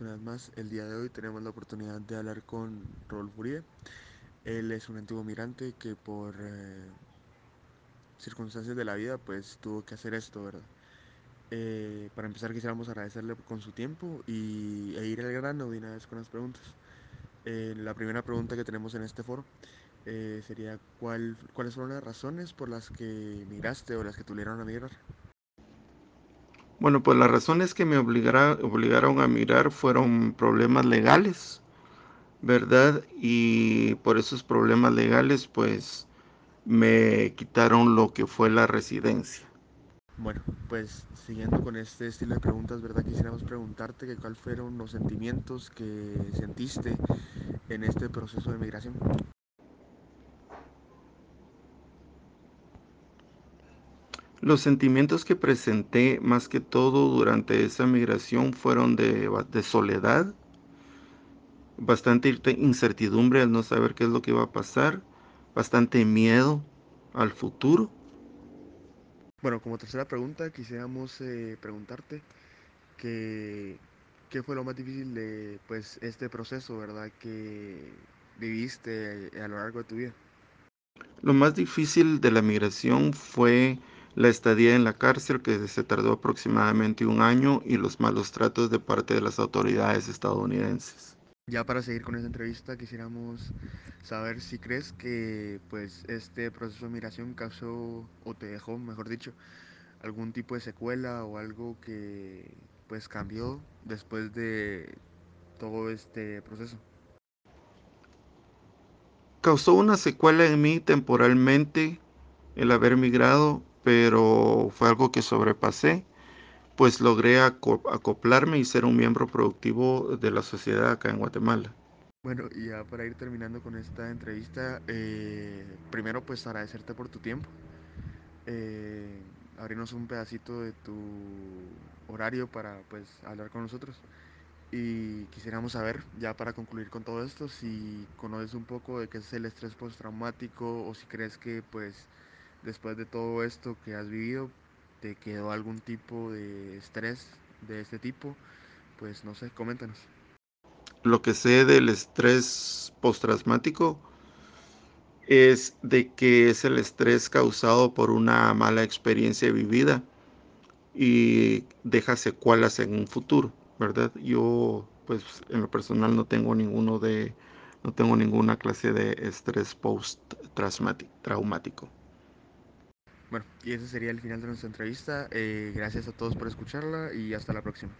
una vez más. El día de hoy tenemos la oportunidad de hablar con Rodolfo Uribe. Él es un antiguo migrante que por eh, circunstancias de la vida pues tuvo que hacer esto, ¿verdad? Eh, para empezar quisiéramos agradecerle con su tiempo y, e ir al grano de una vez con las preguntas. Eh, la primera pregunta que tenemos en este foro sería ¿cuál, cuáles fueron las razones por las que migraste o las que tuvieron a migrar. Bueno, pues las razones que me obligaron a migrar fueron problemas legales, ¿verdad? Y por esos problemas legales, pues me quitaron lo que fue la residencia. Bueno, pues siguiendo con este estilo de preguntas, ¿verdad? Quisiéramos preguntarte que cuáles fueron los sentimientos que sentiste en este proceso de migración. Los sentimientos que presenté más que todo durante esa migración fueron de, de soledad, bastante incertidumbre al no saber qué es lo que iba a pasar, bastante miedo al futuro. Bueno, como tercera pregunta, quisiéramos eh, preguntarte que, qué fue lo más difícil de pues, este proceso, ¿verdad? Que viviste a lo largo de tu vida. Lo más difícil de la migración fue la estadía en la cárcel que se tardó aproximadamente un año y los malos tratos de parte de las autoridades estadounidenses. Ya para seguir con esta entrevista quisiéramos saber si crees que pues este proceso de migración causó o te dejó, mejor dicho, algún tipo de secuela o algo que pues cambió después de todo este proceso. Causó una secuela en mí temporalmente el haber migrado, pero fue algo que sobrepasé, pues logré acoplarme y ser un miembro productivo de la sociedad acá en Guatemala. Bueno, y ya para ir terminando con esta entrevista, eh, primero pues agradecerte por tu tiempo, eh, abrirnos un pedacito de tu horario para pues hablar con nosotros. Y quisiéramos saber, ya para concluir con todo esto, si conoces un poco de qué es el estrés postraumático o si crees que pues después de todo esto que has vivido, te quedó algún tipo de estrés de este tipo, pues no sé, coméntanos. Lo que sé del estrés postraumático es de que es el estrés causado por una mala experiencia vivida y deja secuelas en un futuro, ¿verdad? Yo, pues, en lo personal no tengo ninguno de, no tengo ninguna clase de estrés post-traumático. Bueno, y ese sería el final de nuestra entrevista. Eh, gracias a todos por escucharla y hasta la próxima.